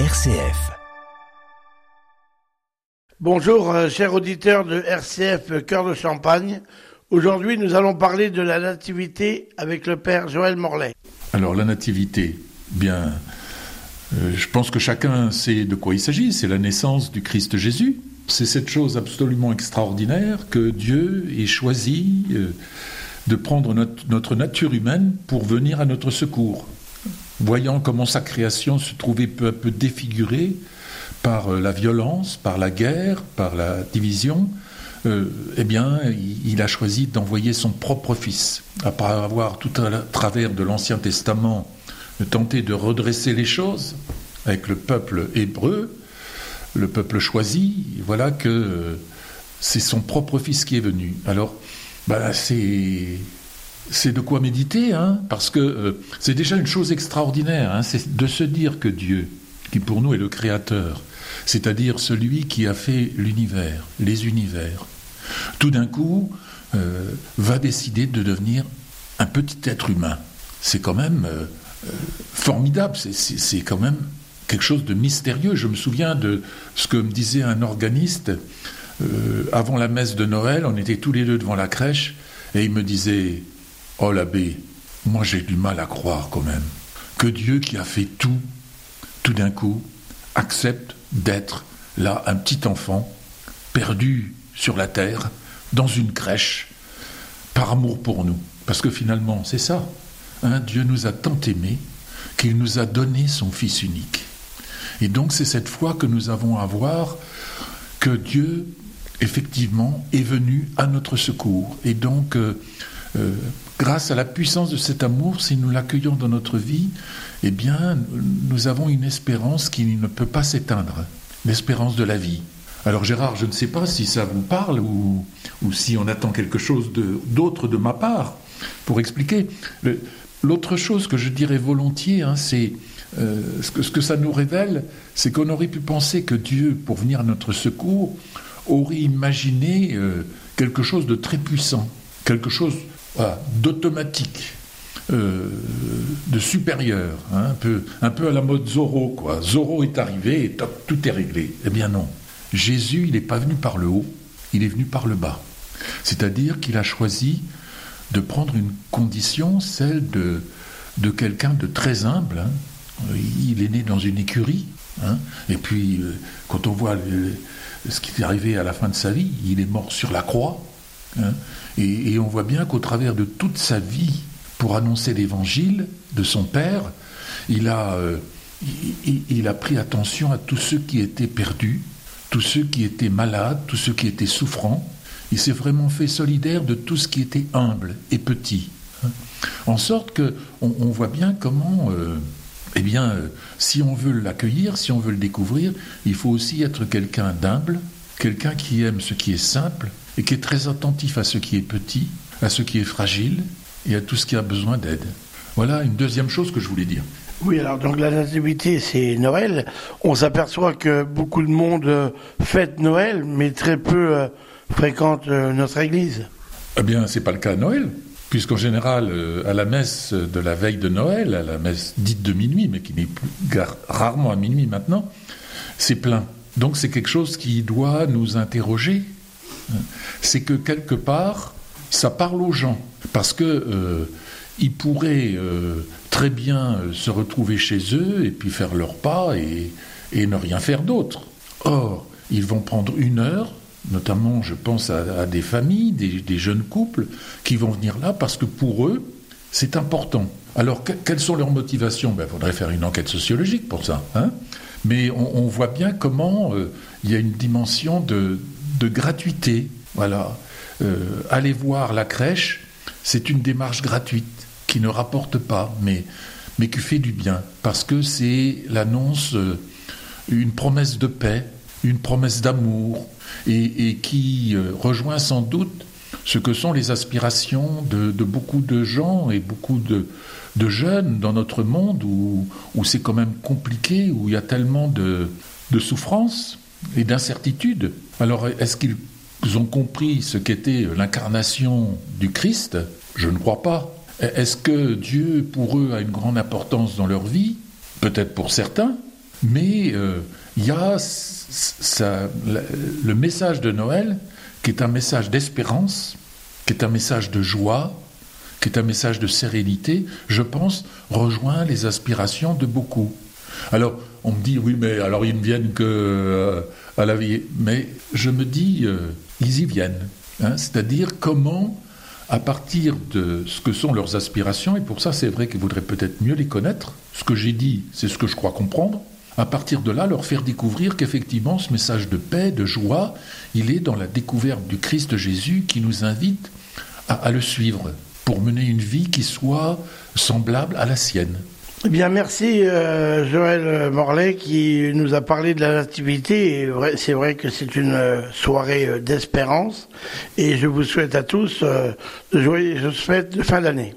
RCF. Bonjour, euh, chers auditeurs de RCF Cœur de Champagne. Aujourd'hui, nous allons parler de la nativité avec le Père Joël Morlaix. Alors, la nativité, bien, euh, je pense que chacun sait de quoi il s'agit. C'est la naissance du Christ Jésus. C'est cette chose absolument extraordinaire que Dieu ait choisi euh, de prendre notre, notre nature humaine pour venir à notre secours voyant comment sa création se trouvait peu à peu défigurée par euh, la violence, par la guerre, par la division, euh, eh bien, il, a choisi d'envoyer son propre fils. Après avoir tout à travers de l'Ancien Testament tenté de redresser les choses avec le peuple hébreu, le peuple choisi, voilà que euh, c'est son propre fils qui est venu. Alors, bah, c'est c'est de quoi méditer, hein, parce que euh, c'est déjà une chose extraordinaire, hein, c'est de se dire que Dieu, qui pour nous est le Créateur, c'est-à-dire celui qui a fait l'univers, les univers, tout d'un coup euh, va décider de devenir un petit être humain. C'est quand même euh, formidable, c'est quand même quelque chose de mystérieux. Je me souviens de ce que me disait un organiste avant la messe de Noël, on était tous les deux devant la crèche, et il me disait Oh l'abbé, moi j'ai du mal à croire quand même que Dieu qui a fait tout, tout d'un coup, accepte d'être là un petit enfant, perdu sur la terre, dans une crèche, par amour pour nous. Parce que finalement, c'est ça. Hein, Dieu nous a tant aimés qu'il nous a donné son Fils unique. Et donc c'est cette foi que nous avons à voir que Dieu, effectivement, est venu à notre secours. Et donc, euh, euh, grâce à la puissance de cet amour, si nous l'accueillons dans notre vie, eh bien, nous avons une espérance qui ne peut pas s'éteindre, l'espérance de la vie. Alors Gérard, je ne sais pas si ça vous parle ou, si on attend quelque chose d'autre de, ma part pour expliquer. L'autre chose que je dirais volontiers, hein, c'est euh, ce, que, ce, que, ça nous révèle, c'est qu'on aurait pu penser que Dieu, pour venir à notre secours, aurait imaginé euh, quelque chose de très puissant, quelque chose d'automatique, euh, de supérieur, hein, un, peu, à la mode Zorro, quoi. Zorro est arrivé et tout est réglé. Eh bien non. Jésus, il n'est pas venu par le haut, il est venu par le bas. C'est-à-dire qu'il a choisi de prendre une condition, celle de, de quelqu'un de très humble. Hein. Il est né dans une écurie. Hein. Et puis, euh, quand on voit ce qui est arrivé à la fin de sa vie, il est mort sur la croix. Hein. Et, on voit bien qu'au travers de toute sa vie, pour annoncer l'évangile de son Père, il a, euh, il, a pris attention à tous ceux qui étaient perdus, tous ceux qui étaient malades, tous ceux qui étaient souffrants. Il s'est vraiment fait solidaire de tout ce qui était humble et petit. Hein. En sorte que on, voit bien comment, euh, eh bien, euh, si on veut l'accueillir, si on veut le découvrir, il faut aussi être quelqu'un d'humble, quelqu'un qui aime ce qui est simple, et qui est très attentif à ce qui est petit, à ce qui est fragile et à tout ce qui a besoin d'aide. Voilà une deuxième chose que je voulais dire. Oui, alors donc la nativité, c'est Noël. On s'aperçoit que beaucoup de monde euh, fête Noël, mais très peu euh, fréquente euh, notre Église. Eh bien, c'est pas le cas à Noël, puisqu'en général, à la messe de la veille de Noël, à la messe dite de minuit, mais qui n'est plus rarement à minuit maintenant, c'est plein. Donc c'est quelque chose qui doit nous interroger c'est que quelque part, ça parle aux gens. Parce que euh, ils pourraient euh, très bien euh, se retrouver chez eux et puis faire leur pas et, ne rien faire d'autre. Or, ils vont prendre une heure, notamment je pense à, des familles, des, jeunes couples, qui vont venir là parce que pour eux, c'est important. Alors, quelles sont leurs motivations? Il ben, faudrait faire une enquête sociologique pour ça. Hein Mais on, voit bien comment il y a une dimension de, de gratuité. Voilà. Euh, voir la crèche, c'est une démarche gratuite qui ne rapporte pas, mais, qui fait du bien, parce que c'est l'annonce, euh, une promesse de paix, une promesse d'amour, et, qui euh, rejoint sans doute ce que sont les aspirations de, beaucoup de gens et beaucoup de, jeunes dans notre monde où, où c'est quand même compliqué, où il y a tellement de, de souffrance et d'incertitude. Alors, est-ce qu'ils ont compris ce qu'était l'incarnation du Christ? Je ne crois pas. Est-ce que Dieu, pour eux, a une grande importance dans leur vie? Peut-être pour certains, Mais euh, il y a le message de Noël qui est un message d'espérance, qui est un message de joie, qui est un message de sérénité, je pense, rejoint les aspirations de beaucoup. Alors, on me dit, oui, mais alors ils ne viennent que euh, à la vie. Mais je me dis, euh, ils y viennent. Hein. C'est-à-dire comment, à partir de ce que sont leurs aspirations, et pour ça c'est vrai qu'ils voudraient peut-être mieux les connaître, ce que j'ai dit, c'est ce que je crois comprendre, à partir de là, leur faire découvrir qu'effectivement, ce message de paix, de joie, il est dans la découverte du Christ Jésus qui nous invite à le suivre pour mener une vie qui soit semblable à la sienne. Eh bien, merci euh, Joël Morlaix qui nous a parlé de la nativité. C'est vrai que c'est une euh, soirée euh, d'espérance et je vous souhaite à tous de joyeuses fêtes de fin d'année.